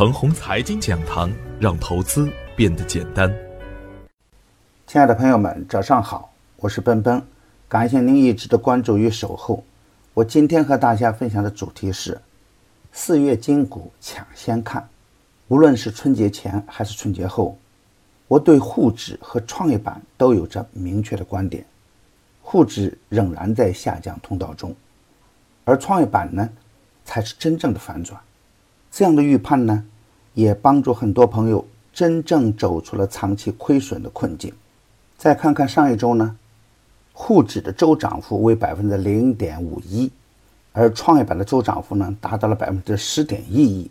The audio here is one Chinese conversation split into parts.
程红财经讲堂，让投资变得简单。亲爱的朋友们，早上好，我是奔奔，感谢您一直的关注与守候。我今天和大家分享的主题是四月金股抢先看。无论是春节前还是春节后，我对沪指和创业板都有着明确的观点。沪指仍然在下降通道中，而创业板呢，才是真正的反转。这样的预判呢，也帮助很多朋友真正走出了长期亏损的困境。再看看上一周呢，沪指的周涨幅为百分之零点五一，而创业板的周涨幅呢达到了百分之十点一一。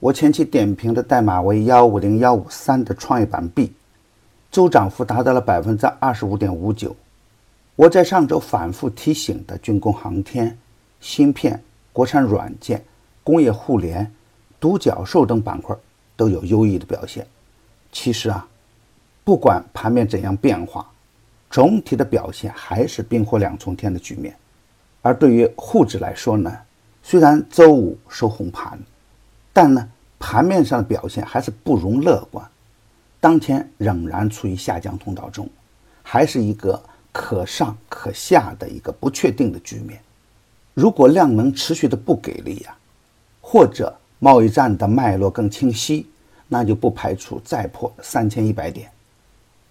我前期点评的代码为幺五零幺五三的创业板 B，周涨幅达到了百分之二十五点五九。我在上周反复提醒的军工航天、芯片、国产软件、工业互联、独角兽等板块都有优异的表现。其实啊，不管盘面怎样变化，总体的表现还是冰火两重天的局面。而对于沪指来说呢，虽然周五收红盘，但呢盘面上的表现还是不容乐观。当前仍然处于下降通道中，还是一个。可上可下的一个不确定的局面，如果量能持续的不给力呀，或者贸易战的脉络更清晰，那就不排除再破三千一百点。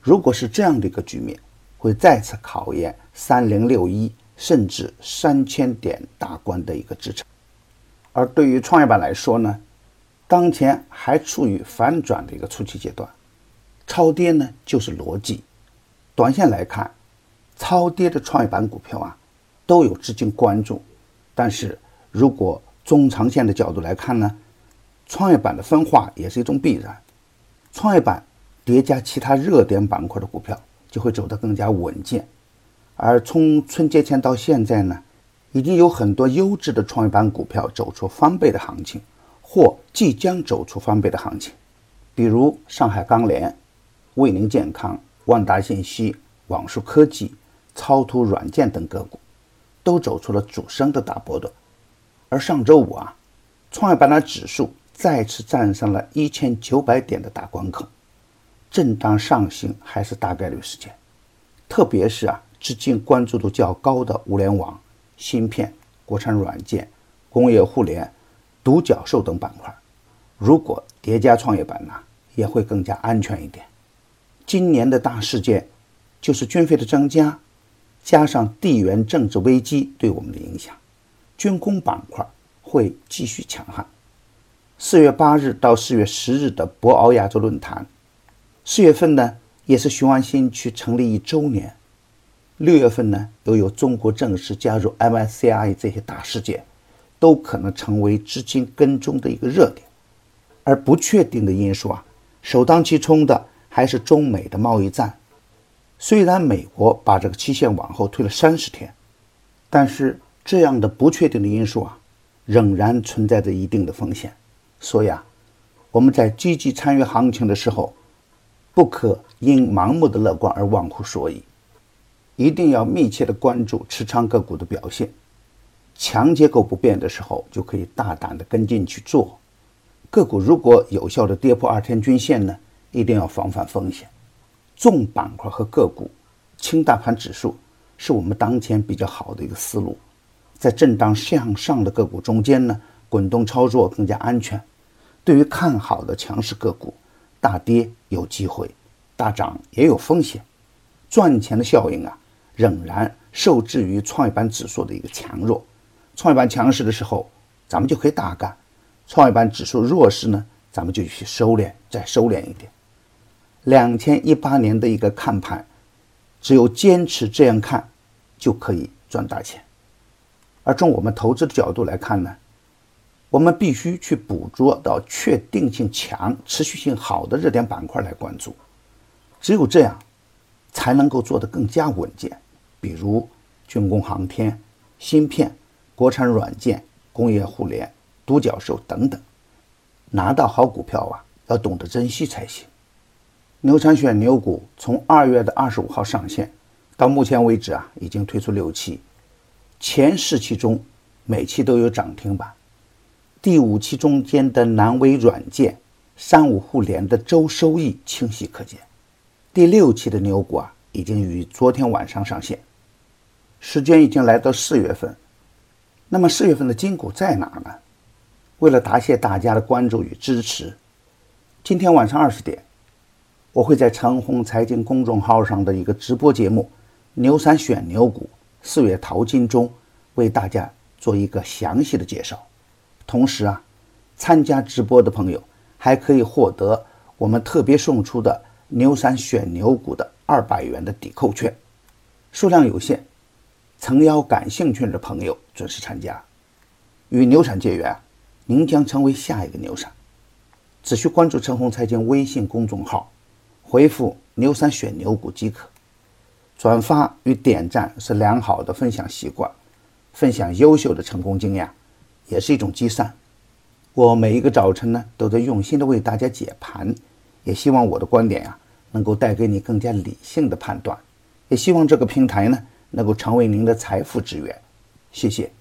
如果是这样的一个局面，会再次考验三零六一甚至三千点大关的一个支撑。而对于创业板来说呢，当前还处于反转的一个初期阶段，超跌呢就是逻辑。短线来看。超跌的创业板股票啊，都有资金关注，但是如果中长线的角度来看呢，创业板的分化也是一种必然。创业板叠加其他热点板块的股票，就会走得更加稳健。而从春节前到现在呢，已经有很多优质的创业板股票走出翻倍的行情，或即将走出翻倍的行情，比如上海钢联、卫宁健康、万达信息、网数科技。超图软件等个股都走出了主升的大波段，而上周五啊，创业板的指数再次站上了一千九百点的大关口，震荡上行还是大概率事件。特别是啊，资金关注度较高的物联网、芯片、国产软件、工业互联、独角兽等板块，如果叠加创业板呢，也会更加安全一点。今年的大事件就是军费的增加。加上地缘政治危机对我们的影响，军工板块会继续强悍。四月八日到四月十日的博鳌亚洲论坛，四月份呢也是雄安新区成立一周年，六月份呢又有中国正式加入 MSCI 这些大事件，都可能成为资金跟踪的一个热点。而不确定的因素啊，首当其冲的还是中美的贸易战。虽然美国把这个期限往后推了三十天，但是这样的不确定的因素啊，仍然存在着一定的风险。所以啊，我们在积极参与行情的时候，不可因盲目的乐观而忘乎所以，一定要密切的关注持仓个股的表现。强结构不变的时候，就可以大胆的跟进去做。个股如果有效的跌破二天均线呢，一定要防范风险。重板块和个股，轻大盘指数，是我们当前比较好的一个思路。在震荡向上的个股中间呢，滚动操作更加安全。对于看好的强势个股，大跌有机会，大涨也有风险。赚钱的效应啊，仍然受制于创业板指数的一个强弱。创业板强势的时候，咱们就可以大干；创业板指数弱势呢，咱们就去收敛，再收敛一点。两千一八年的一个看盘，只有坚持这样看，就可以赚大钱。而从我们投资的角度来看呢，我们必须去捕捉到确定性强、持续性好的热点板块来关注，只有这样，才能够做得更加稳健。比如军工航天、芯片、国产软件、工业互联、独角兽等等，拿到好股票啊，要懂得珍惜才行。牛产选牛股从二月的二十五号上线，到目前为止啊，已经推出六期，前四期中每期都有涨停板，第五期中间的南威软件、三五互联的周收益清晰可见。第六期的牛股啊，已经于昨天晚上上线。时间已经来到四月份，那么四月份的金股在哪呢？为了答谢大家的关注与支持，今天晚上二十点，我会在长虹财经公众号上的一个直播节目《牛三选牛股，四月淘金》中，为大家做一个详细的介绍。同时啊，参加直播的朋友还可以获得我们特别送出的牛散选牛股的二百元的抵扣券，数量有限，诚邀感兴趣的朋友准时参加，与牛产结缘，您将成为下一个牛产。只需关注陈红财经微信公众号，回复“牛散选牛股”即可。转发与点赞是良好的分享习惯，分享优秀的成功经验。也是一种积善。我每一个早晨呢，都在用心的为大家解盘，也希望我的观点呀，能够带给你更加理性的判断。也希望这个平台呢，能够成为您的财富之源。谢谢。